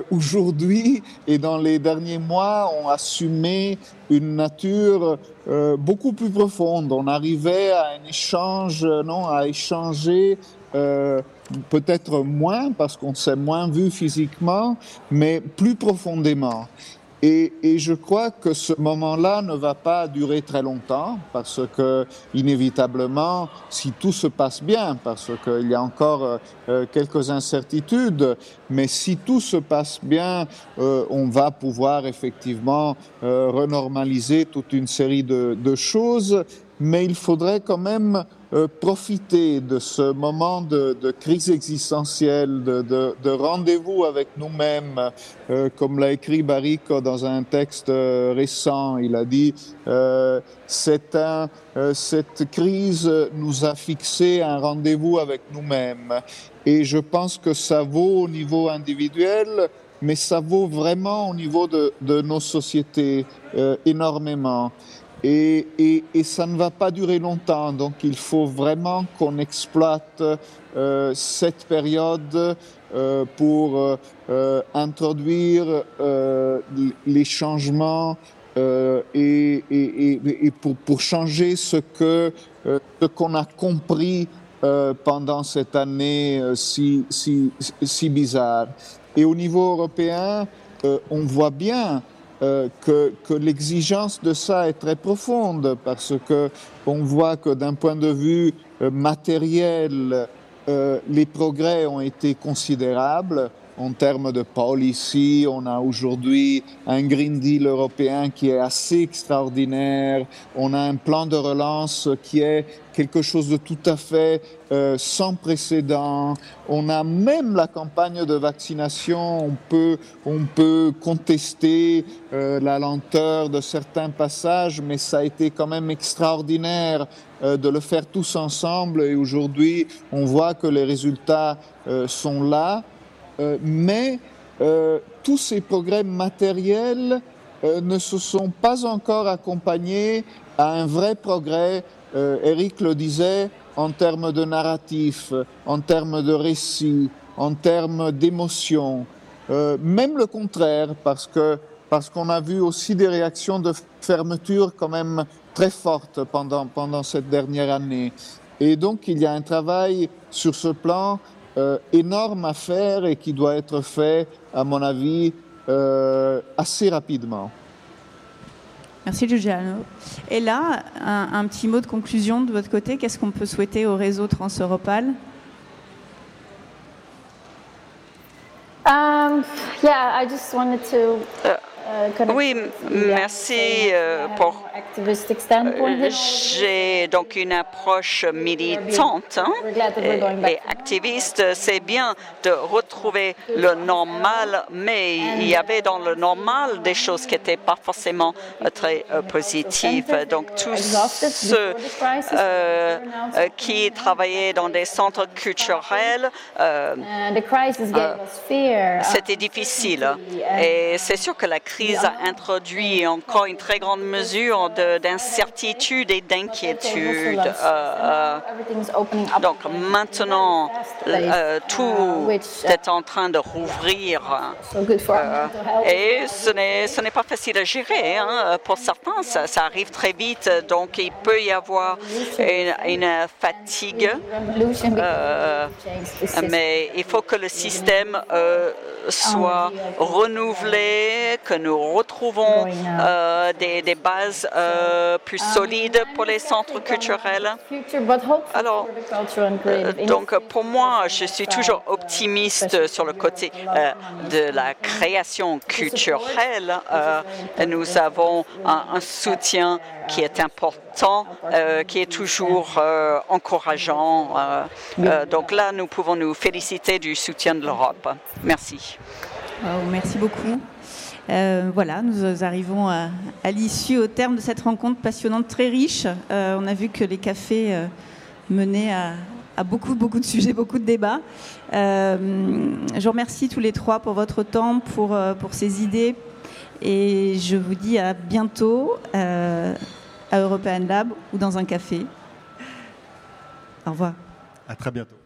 aujourd'hui et dans les derniers mois ont assumé une nature beaucoup plus profonde. On arrivait à un échange, non, à échanger euh, peut-être moins parce qu'on s'est moins vu physiquement, mais plus profondément. Et, je crois que ce moment-là ne va pas durer très longtemps parce que, inévitablement, si tout se passe bien, parce qu'il y a encore euh, quelques incertitudes, mais si tout se passe bien, euh, on va pouvoir effectivement renormaliser toute une série de choses, mais il faudrait quand même euh, profiter de ce moment de, de crise existentielle, de, de, de rendez-vous avec nous-mêmes, euh, comme l'a écrit Barrico dans un texte euh, récent. Il a dit euh, c'est un, cette crise nous a fixé un rendez-vous avec nous-mêmes. Et je pense que ça vaut au niveau individuel, mais ça vaut vraiment au niveau de, de nos sociétés énormément. Et, et, et, ça ne va pas durer longtemps, donc il faut vraiment qu'on exploite euh, cette période euh, pour euh, introduire euh, les changements euh, et, et, pour, pour, changer ce que euh, ce qu'on a compris pendant cette année si, si, si bizarre. Et au niveau européen, on voit bien que, que l'exigence de ça est très profonde parce que on voit que d'un point de vue matériel, les progrès ont été considérables en termes de policy. On a aujourd'hui un Green Deal européen qui est assez extraordinaire. On a un plan de relance qui est quelque chose de tout à fait euh, sans précédent. On a même la campagne de vaccination. On peut, on peut contester euh, la lenteur de certains passages, mais ça a été quand même extraordinaire euh, de le faire tous ensemble. Et aujourd'hui, on voit que les résultats sont là. Euh, mais euh, tous ces progrès matériels euh, ne se sont pas encore accompagnés à un vrai progrès, Eric le disait, en termes de narratif, en termes de récit, en termes d'émotion. même le contraire, parce que parce qu'on a vu aussi des réactions de fermeture quand même très fortes pendant, pendant cette dernière année. Et donc il y a un travail sur ce plan euh, énorme à faire et qui doit être fait, à mon avis, euh, assez rapidement. Merci Giuliano. Et là, un, petit mot de conclusion de votre côté. Qu'est-ce qu'on peut souhaiter au réseau Transeuropal um, Yeah, I just wanted to. Uh, oui, merci euh, pour. Euh, j'ai donc une approche militante hein, et, activiste. C'est bien de retrouver le normal, mais il y avait dans le normal des choses qui n'étaient pas forcément euh, très positives. Donc tous ceux qui travaillaient dans des centres culturels, c'était difficile. Et c'est sûr que la crise a introduit encore une très grande mesure d'incertitude et d'inquiétude. Euh, euh, donc maintenant, euh, tout est en train de rouvrir et ce n'est pas facile à gérer. Hein. Pour certains, ça, arrive très vite, donc il peut y avoir une, fatigue, mais il faut que le système soit renouvelé, que nous retrouvons euh, des, bases euh, plus solides pour les centres culturels. Alors, euh, donc pour moi, je suis toujours optimiste sur le côté de la création culturelle. nous avons un, soutien qui est important, qui est toujours encourageant. donc là, nous pouvons nous féliciter du soutien de l'Europe. Merci. merci beaucoup. Euh, voilà, nous arrivons à, l'issue, au terme de cette rencontre passionnante, très riche. Euh, on a vu que les cafés euh, menaient à, beaucoup, beaucoup de sujets, beaucoup de débats. je remercie tous les trois pour votre temps, pour, pour ces idées. Et je vous dis à bientôt à European Lab ou dans un café. Au revoir. À très bientôt.